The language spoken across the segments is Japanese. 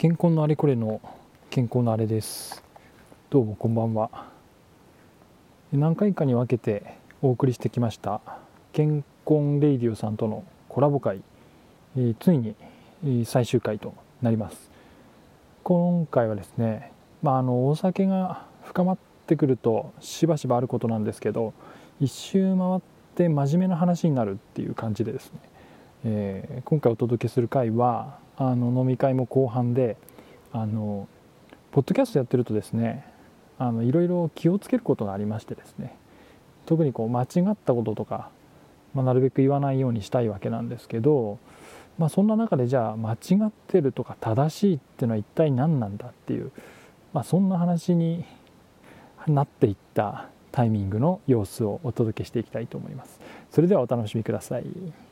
健康のあれこれの健康のあれです。どうもこんばんは。何回かに分けてお送りしてきました。健康レイディオさんとのコラボ会、えー、ついに、最終回となります。今回はですねまああのお酒が深まってくるとしばしばあることなんですけど一周回って真面目な話になるっていう感じでですね、えー、今回お届けする回はあの飲み会も後半であのポッドキャストやってるとですねあのいろいろ気をつけることがありましてですね特にこう間違ったこととか、まあ、なるべく言わないようにしたいわけなんですけど、まあ、そんな中でじゃあ間違ってるとか正しいっていうのは一体何なんだっていう、まあ、そんな話になっていったタイミングの様子をお届けしていきたいと思います。それではお楽しみください。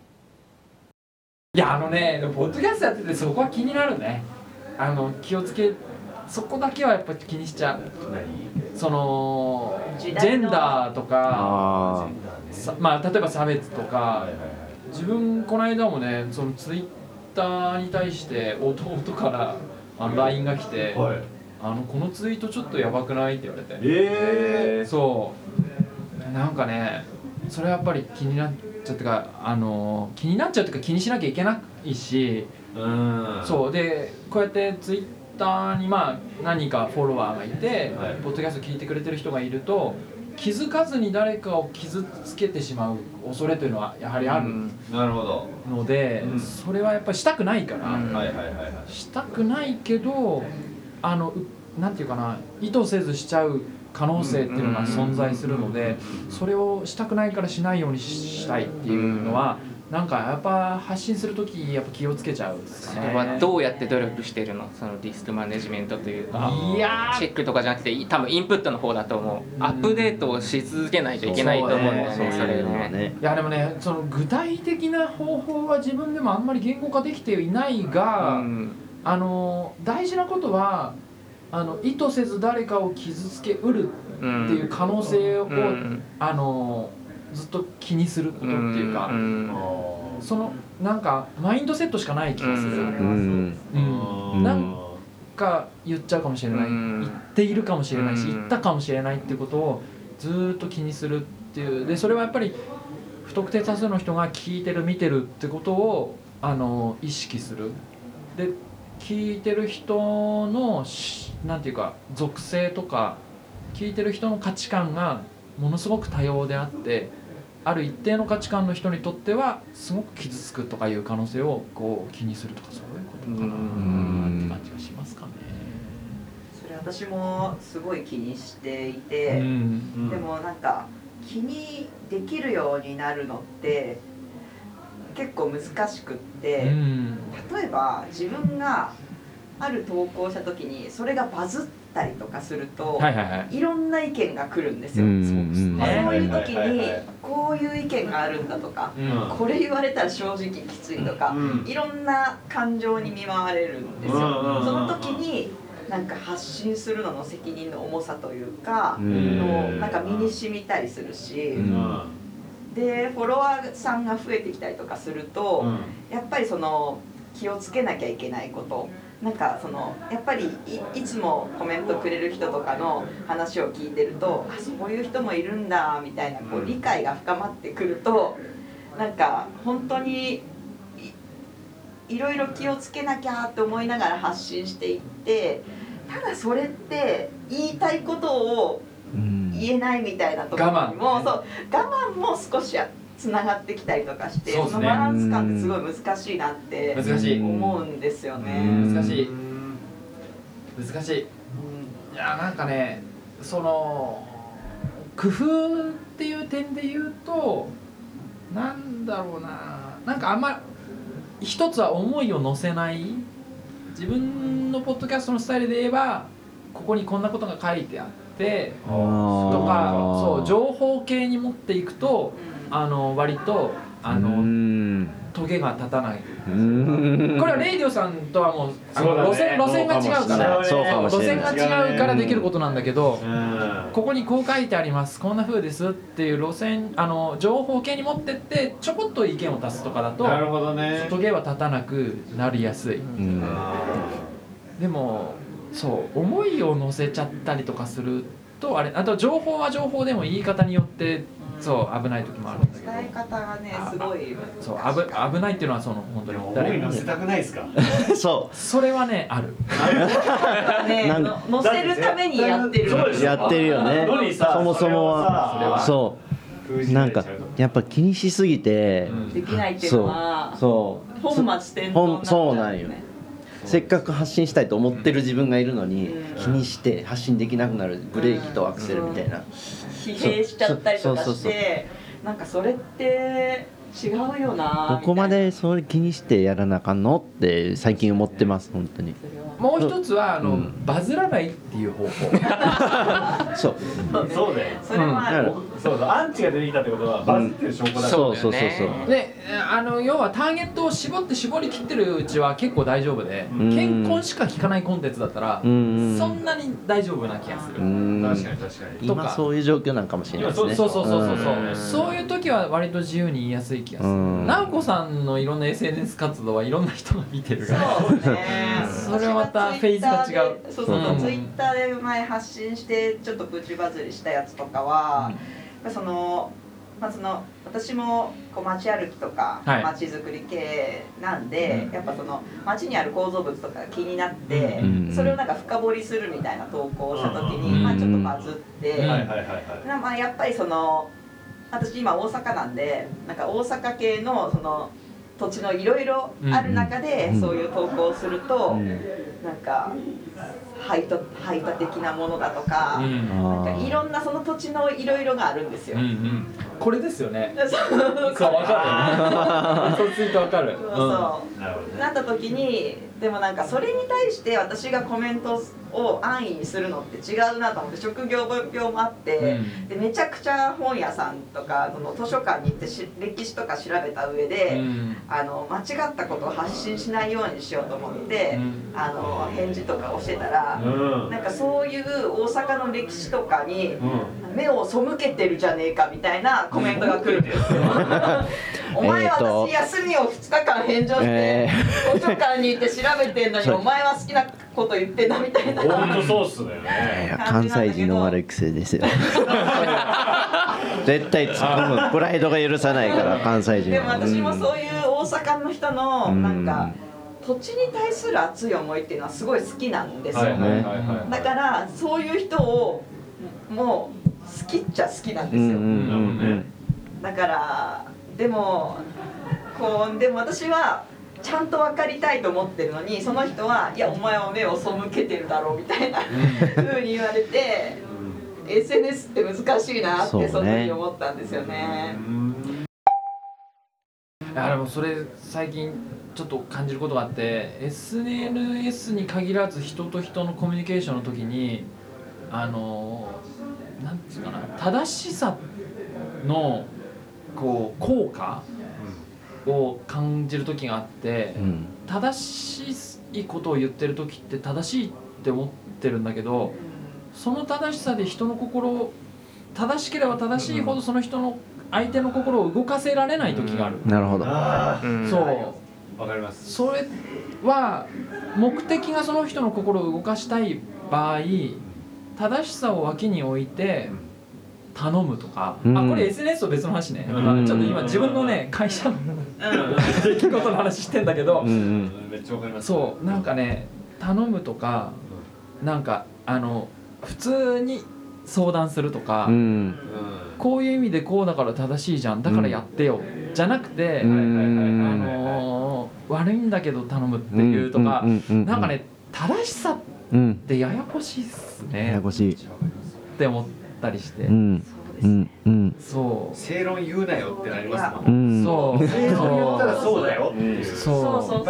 いやあのねポッドキャストやっててそこは気になるね。あの気をつけそこだけはやっぱ気にしちゃう。そのジェンダーとかまあ例えば差別とか自分この間もねそのツイッターに対して弟からあの LINE が来て、はい、あの「このツイートちょっとやばくない?」って言われて。ええー、そう。なんかねそれはやっぱり気になってちゃってかあの気になっちゃうというか気にしなきゃいけないしうん。そうでこうやってツイッターにまあ何かフォロワーがいて、はい、ポッドキャスト聞いてくれてる人がいると気づかずに誰かを傷つけてしまう恐れというのはやはりあるなるほど。ので、うん、それはやっぱりしたくないから、はいはいはいしたくないけどあのなんていうかな意図せずしちゃう可能性っていうのが存在するのでそれをしたくないからしないようにしたいっていうのはなんかやっぱ発信する時やっぱ気をつけちゃうそれはどうやって努力してるの？そのリスクマネジメントというか。いやチェックとかじゃなくて多分インプットの方だと思う。アップデートをし続けないといけないと思うんだよねそれね。いやでもねその具体的な方法は自分でもあんまり言語化できていないが、あの大事なことはあの意図せず誰かを傷つけうるっていう可能性を、うん、あのずっと気にすることっていうか、うん、そのなんかマインドセットしかない気がする、うん。なんか言っちゃうかもしれない、言っているかもしれないし、言ったかもしれないっていうことをずっと気にするっていう。でそれはやっぱり不特定多数の人が聞いてる見てるってことをあの意識する。で聞いてる人のなんていうか属性とか聞いてる人の価値観がものすごく多様であってある一定の価値観の人にとってはすごく傷つくとかいう可能性をこう気にするとかそういうことかなって感じがしますかね。それ私もすごい気にしていて、うん、でもなんか気にできるようになるのって結構難しくって、うん、例えば自分がある投稿した時にそれがバズったりとかすると、はいはいはい、いろんな意見が来るんですよ。そう。いう時にこういう意見があるんだとか、うん、これ言われたら正直きついとか、うん、いろんな感情に見舞われるんですよ。その時になんか発信するのの責任の重さというか、のなんか身に染みたりするし。でフォロワーさんが増えてきたりとかすると、うん、やっぱりその気をつけなきゃいけないこと。なんかそのやっぱりいつもコメントくれる人とかの話を聞いてるとあそういう人もいるんだみたいなこう理解が深まってくるとなんか本当にいろいろ気をつけなきゃって思いながら発信していってただそれって言いたいことを言えないみたいなところにも、ね、そう我慢も少しつながってきたりとかしてそ、ね,、のバランス感ってすごい難しいなって思うんですよね。難しい。難しい、いやなんかねその工夫っていう点で言うとなんだろうな。なんかあんま一つは思いを乗せない。自分のポッドキャストのスタイルで言えばここにこんなことが書いてあってとかそう情報系に持っていくと、あの割とあのトゲが立たない。これはレイディオさんとはもうあの路線路線が違うから。路線が違うからできることなんだけどここにこう書いてあります。こんなふうですっていう路線あの情報系に持ってってちょこっと意見を足すとかだとなるほどね。トゲは立たなくなりやすい。でもそう思いを乗せちゃったりとかするとあれあと情報は情報でも言い方によってそう危ない時もあるんだけど。伝え方がねすごいそう危危ないっていうのはその本当に思い乗せたくないですか？そそれはねある。ね乗せるためにやってるうやってるよね。そもそもは。そう。なんかやっぱ気にしすぎてできないっていうのはそう。本末転倒ほんそうなんよせっかく発信したいと思ってる自分がいるのにうん。気にして発信できなくなるブレーキとアクセルみたいな。疲弊しちゃったりとかしてなんかそれって違うよなどこまでそれ気にしてやらなあかんの？って最近思ってます本当に。もう一つはあの、うん。バズらないっていう方法。そう。そうだよ。それは。あるそうだアンチが出てきたってことはバズってる証拠だからそうそうそうそう。であの要はターゲットを絞って絞り切ってるうちは結構大丈夫でうん。健康しか聞かないコンテンツだったらうん。そんなに大丈夫な気がする。うん。確かに確かに。とか今そういう状況なんかもしれないですね。そうそうそうそうそう。うん。そういう時は割と自由に言いやすい気がする。うん。直子さんのいろんな SNS 活動はいろんな人が見てるから。そうね。それはまたフェーズが違う。そうそううん。ツイッターで前発信してちょっとプチバズりしたやつとかは、そのまあその私もこう街歩きとかはい。街づくり系なんで、うん。やっぱその街にある構造物とかが気になって、うん。それをなんか深掘りするみたいな投稿をした時に、うん。まあちょっとバズって、うんはいはいはいはい。なまあやっぱりその私今大阪なんでなんか大阪系のその土地のいろいろある中でうん。そういう投稿をすると、うん。なんか排他排他的なものだとか、うん。なんかあいろんなその土地のいろいろがあるんですよ。うんうん。これですよね。そう。そう分かる。そう。ついて分かるそうそうなった時にでもなんかそれに対して私がコメントを安易にするのって違うなと思って職業病もあって、うん。でめちゃくちゃ本屋さんとかその図書館に行ってし歴史とか調べた上で、うん。あの間違ったことを発信しないようにしようと思って、うん。あの返事とかをしてたら、うん。なんかそういう大阪の歴史とかにうん。目を背けてるじゃねえかみたいなコメントが来るんですよ。お前えーと。私休みを2日間返上して、え図書館に行って調べてんのに お前は好きなこと言ってんなみたいな。本当そうっすね。関西人の悪い癖ですよ。絶対突っ込む。プライドが許さないから関西人でもは私もそういう大阪の人のうん。なんか土地に対する熱い思いっていうのはすごい好きなんですよ、はいはいはいはい。だからそういう人をもう好きっちゃ好きなんですよ、うんうんうんだからでもこうでも私はちゃんと分かりたいと思ってるのにその人はいやお前は目を背けてるだろうみたいな風に言われて SNS って難しいなってそうね。その時思ったんですよね。いやでもそれ最近ちょっと感じることがあって SNS に限らず人と人のコミュニケーションの時にあのなんつうかな正しさのこう効果を感じる時があってうん。正しいことを言ってる時って正しいって思ってるんだけどその正しさで人の心を正しければ正しいほどその人の相手の心を動かせられない時がある。なるほど。そう。あわかります。それは目的がその人の心を動かしたい場合正しさを脇に置いて頼むとか、うん。あこれ SNS と別の話ね、うん。ちょっと今自分のね会社の出来事の話してんだけど、うんうん。めっちゃわかります。そうなんかね頼むとかなんかあの普通に相談するとか、うん。こういう意味でこうだから正しいじゃんだからやってよ、じゃなくて、うん。あのー悪いんだけど頼むっていうとか、うん。うん。なんかね正しさうんってややこしいっすややねこしい。って思ったりして、うんです。ねうんうん。そう。正論言うなよってなりますもうん。んそう。正論言ったらそうだよ。っていうそうそう。そう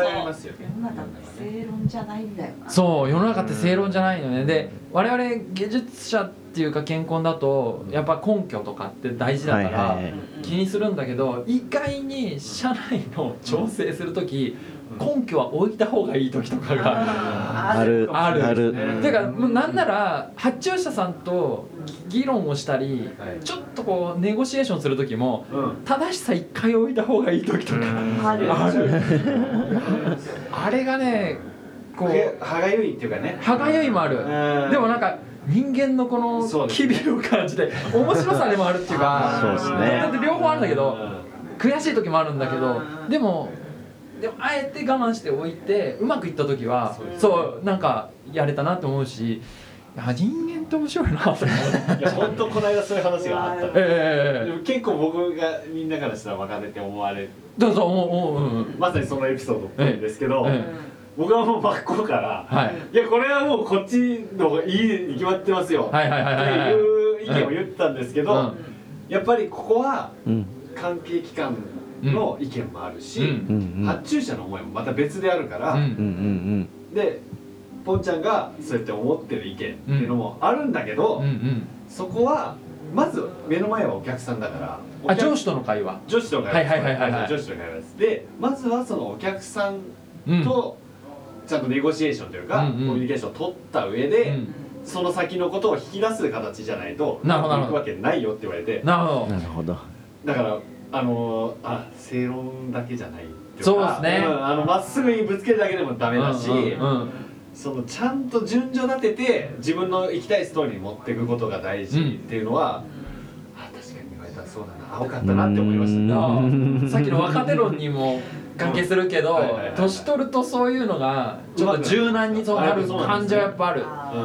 正論じゃないんだよな。そう。世の中って正論じゃないのね。で我々芸術者っていうか健康だとやっぱ根拠とかって大事だから、気にするんだけど意外に社内の調整する時根拠は置いた方がいい時とかがある。ある。ある。てかもうなんなら発注者さんと議論をしたりはい。ちょっとこうネゴシエーションする時もうん。正しさ一回置いた方がいい時とかある。ある。あ れがねこう歯がゆいっていうかね。歯がゆいもある。うん。でもなんか人間のこの機微を感じて面白さでもあるっていうか。そうですね。だって両方あるんだけどうん。悔しい時もあるんだけどうん。でもでもあえて我慢しておいてうまくいった時はそうなんかやれたなって思うしいや人間って面白いなと思っていや本当この間そういう話があったの。ええでも結構僕がみんなからしたら若手って思われどうぞおうおううんうん。まさにそのエピソードっぽいんですけど、え僕はもう真っ向から、はい。いやこれはもうこっちの方がいいに決まってますよ、はいはいはいっていう意見を言ったんですけど、うん。やっぱりここはうん。関係機関の意見もあるし、発注者の思いもまた別であるから、でポンちゃんがそうやって思ってる意見っていうのもあるんだけど、うんうん。そこはまず目の前はお客さんだからあ上司との会話。女子とかはいはいはいはいはい。女子とかです。でまずはそのお客さんうん。とちゃんとネゴシエーションというか、うんうん。コミュニケーションを取った上で、うん。その先のことを引き出す形じゃないとなるほど行くわけないよって言われて。なるほど。うんなるほど。だからあのーあ正論だけじゃないっていか。そうですね。んあのまっすぐにぶつけるだけでもダメだし、うんうんうん。そのちゃんと順序立てて自分の行きたいストーリーに持っていくことが大事っていうのは、あ確かに言われたらそうだな。青かったなって思いました。ね。さっきの若手論にも関係するけどはいはいはいはい。年取るとそういうのがちょっと柔軟にそうなる感じはやっぱある。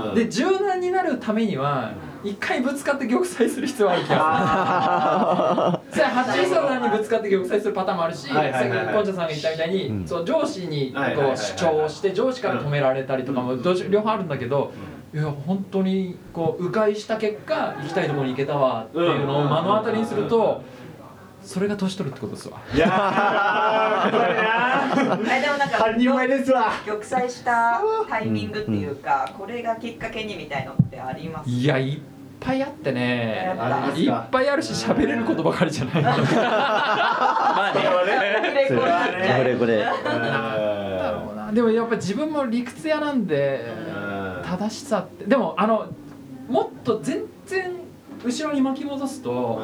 うんで柔軟になるためには一回ぶつかって玉砕する必要はある気がする。それは八さんにぶつかって玉砕するパターンもあるしさっはいはいはいはい。きポンチャさんが言ったみたいに、うん。そう上司にこう主張をして上司から止められたりとかもどうし両方あるんだけど、いや本当にこう迂回した結果行きたいところに行けたわっていうのを目の当たりにするとそれが年取るってことですわ。いやーこれなえでもなんか半人前ですわ。玉砕したタイミングっていうか、これがきっかけにみたいのってあります？いやいっぱいあってね。いっかぱいあるし喋れることばかりじゃない。まあね。これこれだろうな。でもやっぱ自分も理屈屋なんで正しさって。でもあのもっと全然後ろに巻き戻すと、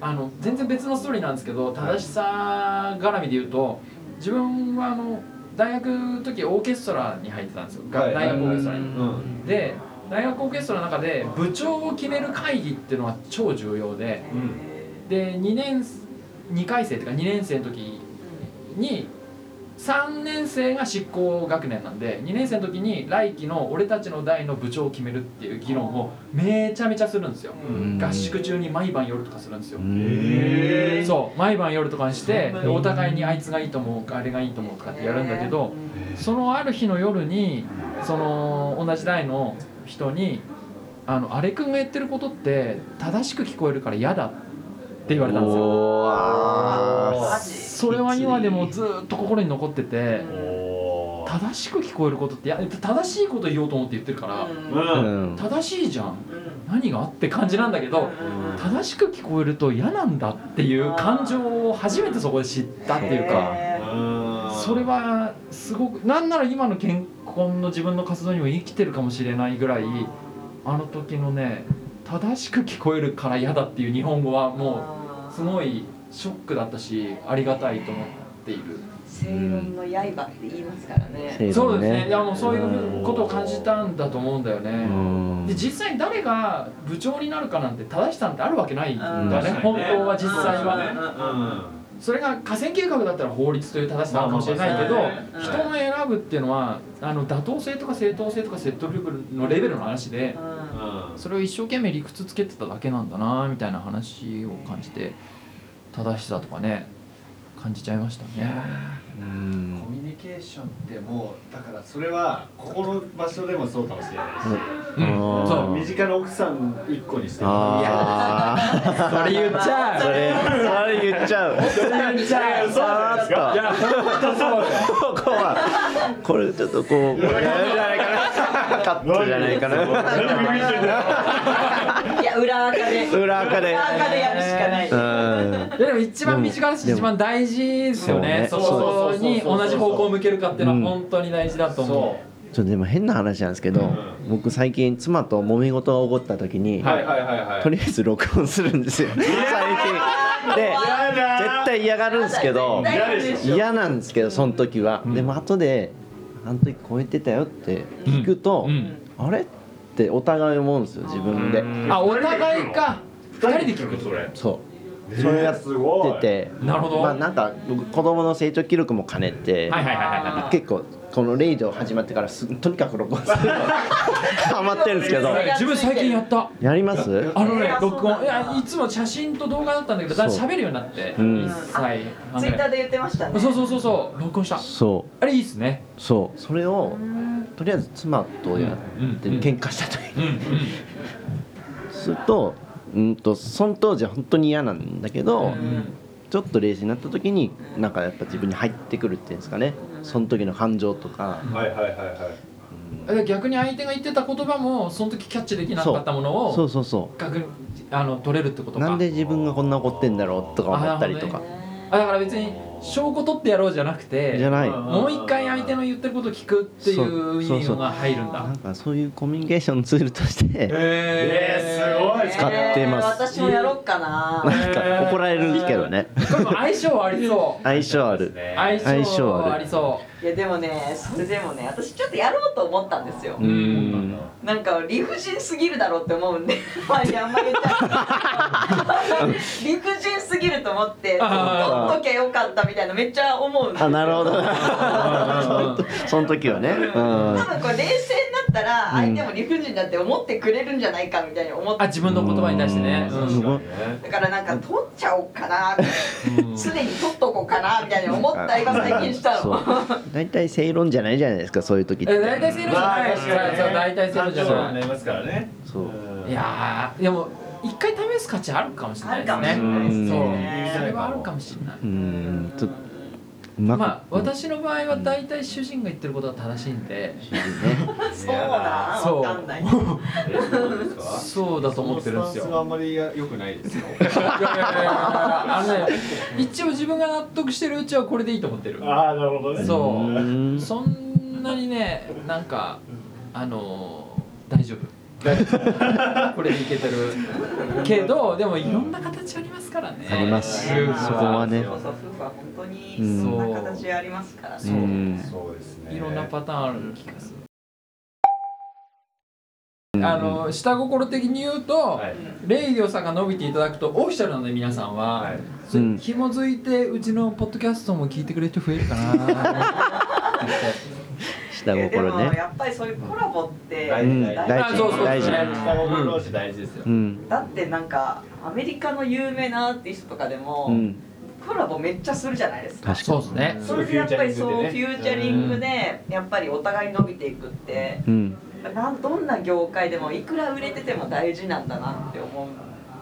あの全然別のストーリーなんですけど正しさ絡みで言うと自分はあの大学の時オーケストラに入ってたんですよ、がはい。大学オーケストラに。うん。で大学オーケストラの中で部長を決める会議っていうのは超重要でで2年2回生というか2年生の時に3年生が執行学年なんで2年生の時に来期の俺たちの代の部長を決めるっていう議論をめちゃめちゃするんですよ、ん。合宿中に毎晩夜とかするんですよ、へー。そう毎晩夜とかにしてでお互いにあいつがいいと思うあれがいいと思うとかってやるんだけどそのある日の夜にその同じ代の人に「あのあれくんが言ってることって正しく聞こえるから嫌だ」って言われたんですよ。それは今でもずっと心に残ってて正しく聞こえることっていや正しいこと言おうと思って言ってるから正しいじゃん。何がって感じなんだけど正しく聞こえると嫌なんだっていう感情を初めてそこで知ったっていうかそれはすごくなんなら今の健康の自分の活動にも生きてるかもしれないぐらいあの時のね正しく聞こえるから嫌だっていう日本語はもうすごいショックだったしありがたいと思っている。正論の刃って言いますからね正そうですね。ねいやもうそういうことを感じたんだと思うんだようね。んで実際に誰が部長になるかなんて正しさなんてあるわけないんだうんよね。本当は実際うんは。それが河川計画だったら法律という正しさかもしれないけど人が選ぶっていうのはあの妥当性とか正当性とか説得力のレベルの話でそれを一生懸命理屈つけてただけなんだなみたいな話を感じて正しさとかね感じちゃいましたね。うん。コミュニケーションってもうだからそれはここの場所でもそうかもしれないし、うん、そう身近な奥さん一個にして。もあそれ言っちゃう。あ それそれ言っちゃう。それ言っちゃう。そうじゃないや本当そうここは。これちょっとこうこれじゃないかな。カットじゃないかな 裏垢で。裏垢で。裏垢でやるしかない。でも一番身近だし一番大事ですよね。そそうね。こに同じ方向を向けるかっていうのうん。は本当に大事だと思ちょっとでも変な話なんですけど、僕最近妻と揉め事が起こった時に、はいはいはいはい。とりあえず録音するんですよ。最近。で絶対嫌がるんですけど嫌なんですけどその時は、でも後であの時超えてたよって聞くと、うん。あれ？ってお互い思うんですよ自分で。あお互いか。二人で聞くそれそう。それやってて。なるほど。まあなんか僕子供の成長記録も兼ねて、はいはいはいはいはい。結構このレイディオ始まってからすとにかく録音する。の ハマってるんですけど。自分最近やった。やります？あのねえー録音いやいつも写真と動画だったんだけどだ喋るようになってうん。ツイッターで言ってましたね。そうそうそうそう。録音した。そあれいいっすね。うそう。それをとりあえず妻とやって喧嘩した時にするとうんとその当時は本当に嫌なんだけど、うんちょっと冷静になった時になんかやっぱ自分に入ってくるっていうんですかね。その時の感情とか、はいはいはいはい。え逆に相手が言ってた言葉もその時キャッチできなかったものをそう。そうそ逆にあの取れるってことか。うなんで自分がこんな怒ってんだろうとか思ったりとか、あだから別に証拠取ってやろうじゃなくてじゃない。もう一回相手の言ってることを聞くっていう意味が入るんだ。なんかそういうコミュニケーションツールとしてえすごい。使ってます。えー私もやろっかな。なんか怒られるけどね。これも相性ありそう。相性ある。相相性性ありそいやでもねそれでもね私ちょっとやろうと思ったんですよ。う、ん。なんか理不尽すぎるだろうって思うんで 理不尽すぎると思って取っときゃよかったみたいなめっちゃ思うんですよ。あなるほど。その時はね。うん。多分これ冷静になったら相手も理不尽だって思ってくれるんじゃないかみたいに思って。あ自分の言葉に対してね。だからなんか取っちゃおうかなうん常に取っとこうかなみたいに思ったりが最近したそう。の大体正論じゃないじゃないですかそういう時って。え大体セールじゃないそうそう。大体セールじゃななりますからね。そう。いいやーでも一回試す価値あるかもしれないですね。そう。ねそれはあるかもしれない。うん。ちょまあ私の場合は大体主人が言ってることが正しいんで。そうだ。そう。わかんない。そうだと思ってるんですよ。そのスタンスがあんまり良くないですよ。一応自分が納得してるうちはこれでいいと思ってる。ああなるほどね。そう。うん。そんなにねなんかあのー大丈夫 これでいけてる。けどでもいろんな形ありますからね。あります。そこはね。そうそう夫婦は本当にうんそんな形ありますから。そうねうん。そうですね。いろんなパターンある気がする。あの下心的に言うと、はい。レイディオさんが伸びていただくとオフィシャルなので皆さんは、はい。それうん。紐づいてうちのポッドキャストも聞いてくれる人増えるかなって 下えで心ね。もやっぱりそういうコラボって大うん事大事あそうそう大事大事ですよ。うん。だってなんかアメリカの有名なアーティストとかでも、うん。コラボめっちゃするじゃないですか。確かそうですね。それでやっぱりそうフューチャリングうでやっぱりお互い伸びていくって。うん。なんどんな業界でもいくら売れてても大事なんだなって思う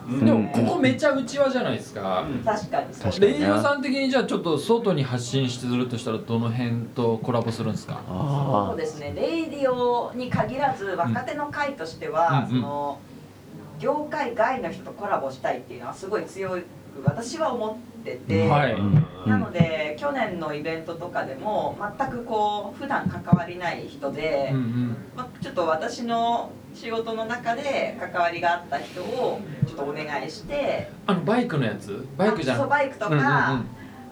でもここめちゃうちわじゃないですか、確かにそう。確かにレイディオさん的にじゃあちょっと外に発信するとしたらどの辺とコラボするんですか？そうあですね。レイディオに限らず若手の会としては、うんうん。その業界外の人とコラボしたいっていうのはすごい強く私は思ってて、はい。なので去年のイベントとかでも全くこう普段関わりない人で、うんうん。まあ、ちょっと私の仕事の中で関わりがあった人をとお願いして。あのバイクのやつ？バイクじゃそうんバイクとか、うんうんうん。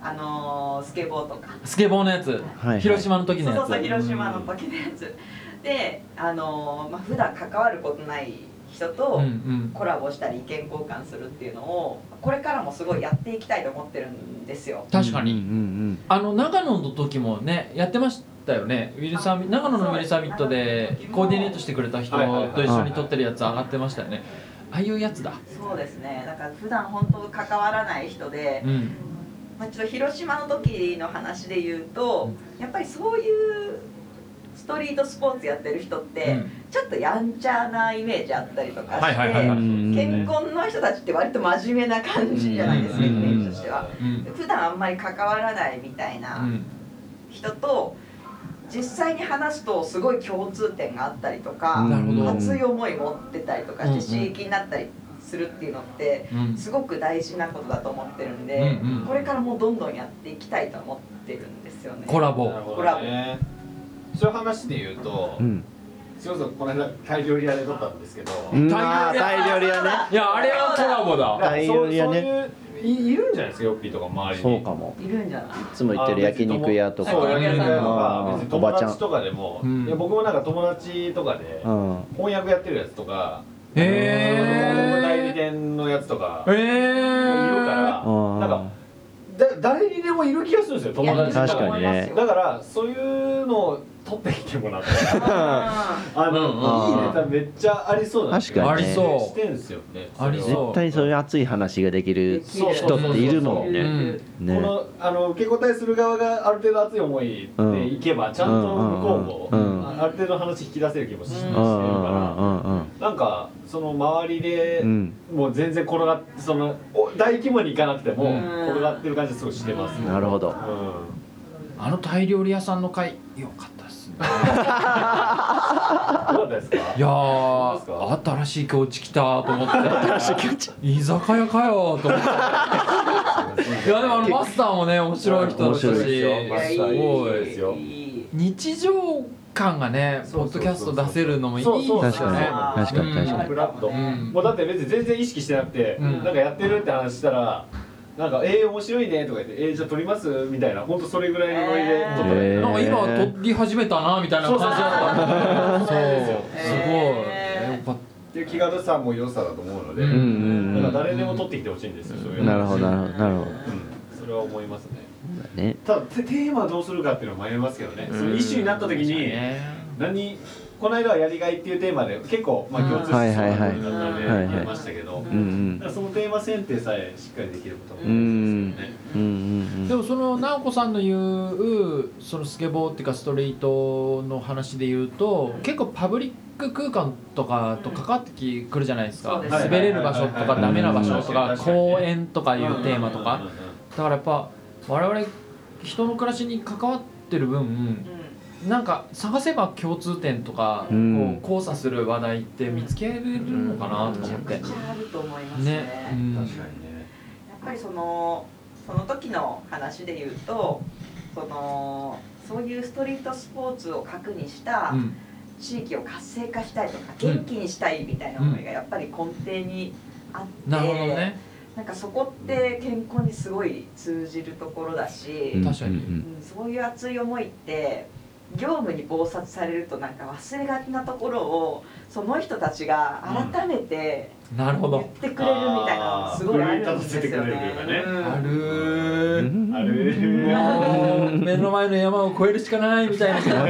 あのースケボーとか。スケボーのやつ、はい広島の時のやつ？そうそう広島の時のやつ。であのーまあ普段関わることない人とうんうん。コラボしたり意見交換するっていうのをこれからもすごいやっていきたいと思ってるんですよ。確かに、うんうんあの長野の時もねやってましたよね？ウィルサミ長野のウィルサミットでコーディネートしてくれた人はいはいはいと一緒に撮ってるやつ上がってましたよねああいうやつだ。そうですね。だから普段本当関わらない人でう、ん。まあ、ちょっと広島の時の話で言うとやっぱりそういうストリートスポーツやってる人って、うん。ちょっとやんちゃなイメージあったりとかして、健康の人たちって割と真面目な感じじゃないですか、うん。イメージとしては。うん。普段あんまり関わらないみたいうなん。人と実際に話すとすごい共通点があったりとか、熱い思い持ってたりとかして刺激になったりするっていうのってうん。すごく大事なことだと思ってるんで、うんうん。これからもうどんどんやっていきたいと思ってるんですよね。コラボ。なるほどね。そういう話で言うとうん。すいませんこの間タイ料理屋で撮ったんですけど。タイ料理屋ね。いやあれはコラボだ。タイ料理屋ね。そうそういういいるんじゃないですかヨッピーとか周りに。そうかも。いるんじゃない？いつも行ってる焼肉屋とか。そう焼肉屋とか別に友おばちゃん達とかでも、うん。いや僕もなんか友達とかでうん。翻訳やってるやつとかへ広告代理え店のやつとかえいるからうん。なんかだ誰にでもいる気がするんですよ友達と確かにね。だからそういうのを取ってきてもらって。ああの、うんいいネタめっちゃありそうだ確かにね。ありそうしてんすよね。ありそう。絶対そういう熱い話ができる人っているもんうねん。ね。このあの受け答えする側がある程度熱い思いでいけば、ちゃんと向こうも、うんうんあある程度話引き出せる気もし,、してるうんから、うんうん。うんなんかその周りで、うん。もう全然転がってそのお大規模に行かなくても、うん。転がってる感じすごいしてます、なるほど。うん。あのタイ料理屋さんの会良かった。ですね ですか？いや新しい境地来たと思って。新しい境地。居酒屋かよと思って。いやでもあのマスターもね面白い人だったし。すごいですよ。いい日常感がねポッドキャスト出せるのもいいですよね。そうそう確かに確かに。確かに。フラット、うん。もうだって別に全然意識してなくて、うん。なんかやってるって話したらなんか「えー、面白いね」とか言って「えー、じゃあ撮ります?」みたいな。本当それぐらいのノリで撮った。だけへー。なんか今撮り始めたなみたいな感じだった。そうすごいへー。よかっっていう気軽さも良さだと思うので、うんうんうん。だから誰でも撮ってきてほしいんですよ、そういうの。なるほどなるほどなるほうん、それは思いますね。どね。ただテテーマどうするかっていうのは迷いますけどね、そのイシューになった時に何この間はやりがいっていうテーマで結構まあ共通してそうな部分だったのでやりましたけど、そのテーマ選定さえしっかりできることもでもその直子さんの言うそのスケボーっていうかストリートの話で言うと結構パブリック空間とかと関わってきくるじゃないですか。滑れる場所とかダメな場所とか公園とかいうテーマとか。だからやっぱ我々人の暮らしに関わってる分うんなんか探せば共通点とか、うん。こう交差する話題って見つけれるのかなと思って。めちゃくちゃあると思いますね。ね。うん。確かにね。やっぱりそのその時の話で言うとそのそういうストリートスポーツを核にしたうん。地域を活性化したいとか元気にしたいみたいな思いがやっぱり根底にあって、なるほどね。なんかそこって健康にすごい通じるところだし、うんそういう熱い思いって業務に忙殺されるとなんか忘れがちなところをその人たちが改めて言っなるほど。てくれるみたいなのすごいあるんですよあー奮い立たせてくれる。というかねね。ある。うん。ーあれもう目の前の山を越えるしかないみたいな気持ちあ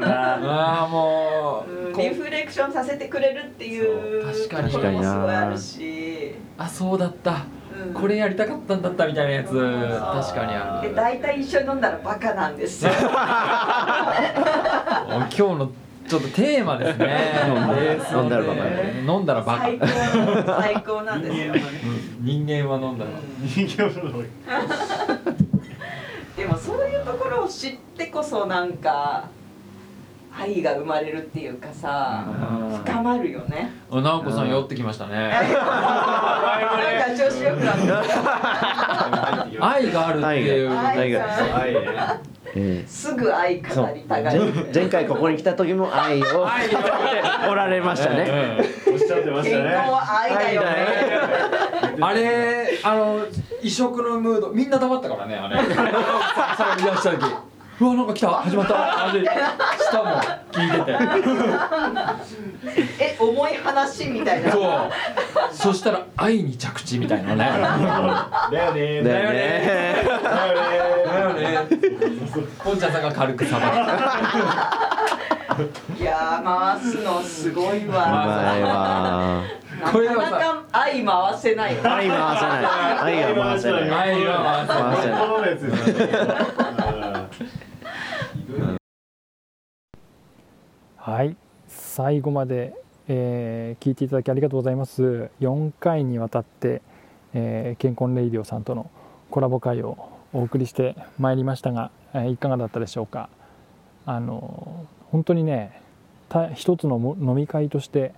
るああもうリフレクションさせてくれるっていうそう。確かに。ところもすごいあるし、あそうだった。うんこれやりたかったんだったみたいなやつ。確かにある。で大体一緒に飲んだらバカなんですよ。今日のちょっとテーマですね。飲んだらバカ。ね飲んだらバカ。最高最高なんですよ。人間は飲んだら。人形のでもそういうところを知ってこそなんか愛が生まれるっていうかさ深まるよね。あ直子さん酔ってきましたね。なんか調子よくなった。愛があるっていう。愛が。はいね。ええすぐ愛語りたが。る前前回ここに来た時も愛を愛をおられましたねおっしゃってまし健たね。康は愛だよねあれあの異色のムードみんな黙ったからねあれささいらした時うわなんか来た。始まった。あれ下も聞いてて。え重い話みたいな。そう。そしたら愛に着地みたいなね。だよね。だよね。だよね。だよね。ポンちゃんさんが軽くさばいやー回すのすごいうわこれはさかなか愛回せないよ。愛回せない。愛は回せない。愛は回せないこのやつですね。はい。最後まで、えー聞いていただきありがとうございます。4回にわたって、えー、健康レイディオさんとのコラボ会をお送りしてまいりましたが、えーいかがだったでしょうか。あの本当にねた一つの飲み会として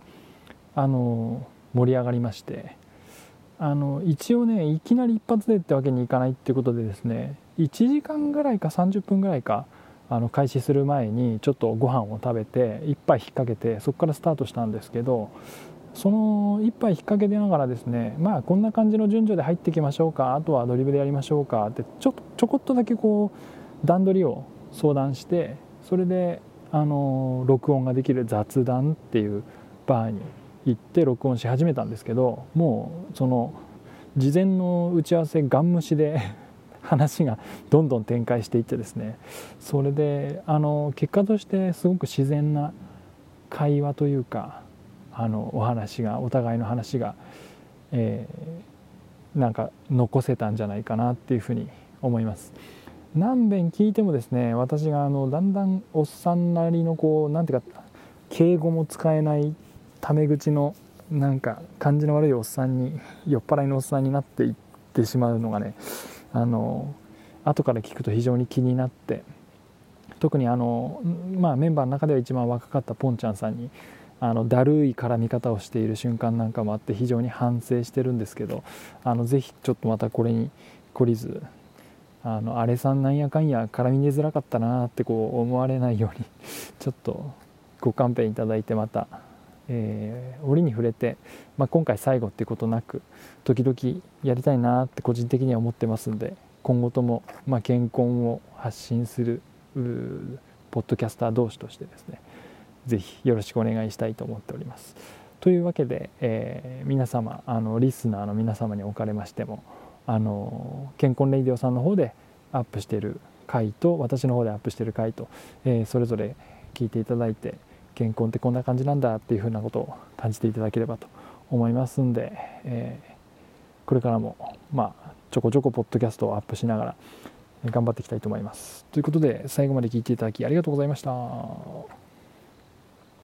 あの盛り上がりましてあの一応ねいきなり一発でってわけにいかないっていうことでですね1時間ぐらいか30分ぐらいかあの開始する前にちょっとご飯を食べて一杯引っ掛けてそこからスタートしたんですけどその一杯引っ掛けてながらですねまあこんな感じの順序で入ってきましょうかあとはアドリブでやりましょうかってちょちょこっとだけこう段取りを相談してそれであの録音ができる雑談っていうバーに行って録音し始めたんですけどもうその事前の打ち合わせガン無視で話がどんどん展開していってですねそれであの結果としてすごく自然な会話というかあのお話がお互いの話が、えー、なんか残せたんじゃないかなっていうふうに思います。何遍聞いてもですね私があのだんだんおっさんなりのこうなんていうか敬語も使えないタメ口のなんか感じの悪いおっさんに酔っ払いのおっさんになっていってしまうのがねあの後から聞くと非常に気になって特にあの、まあ、メンバーの中では一番若かったポンちゃんさんにあのだるい絡み方をしている瞬間なんかもあって非常に反省してるんですけどあのぜひちょっとまたこれに懲りずあのあれさんなんやかんや絡み出づらかったなってこう思われないようにちょっとご勘弁いただいてまた、えー、折に触れて、まあ、今回最後っていうことなく時々やりたいなって個人的には思ってますんで今後とも、まあ、健康を発信するポッドキャスター同士としてですねぜひよろしくお願いしたいと思っております。というわけで、えー、皆様あのリスナーの皆様におかれましてもあの建コンれぃでぃおさんの方でアップしてる回と私の方でアップしてる回と、えー、それぞれ聞いていただいて建コンってこんな感じなんだっていうふうなことを感じていただければと思いますんで、えー、これからもまあちょこちょこポッドキャストをアップしながら頑張っていきたいと思います。ということで最後まで聞いていただきありがとうございました。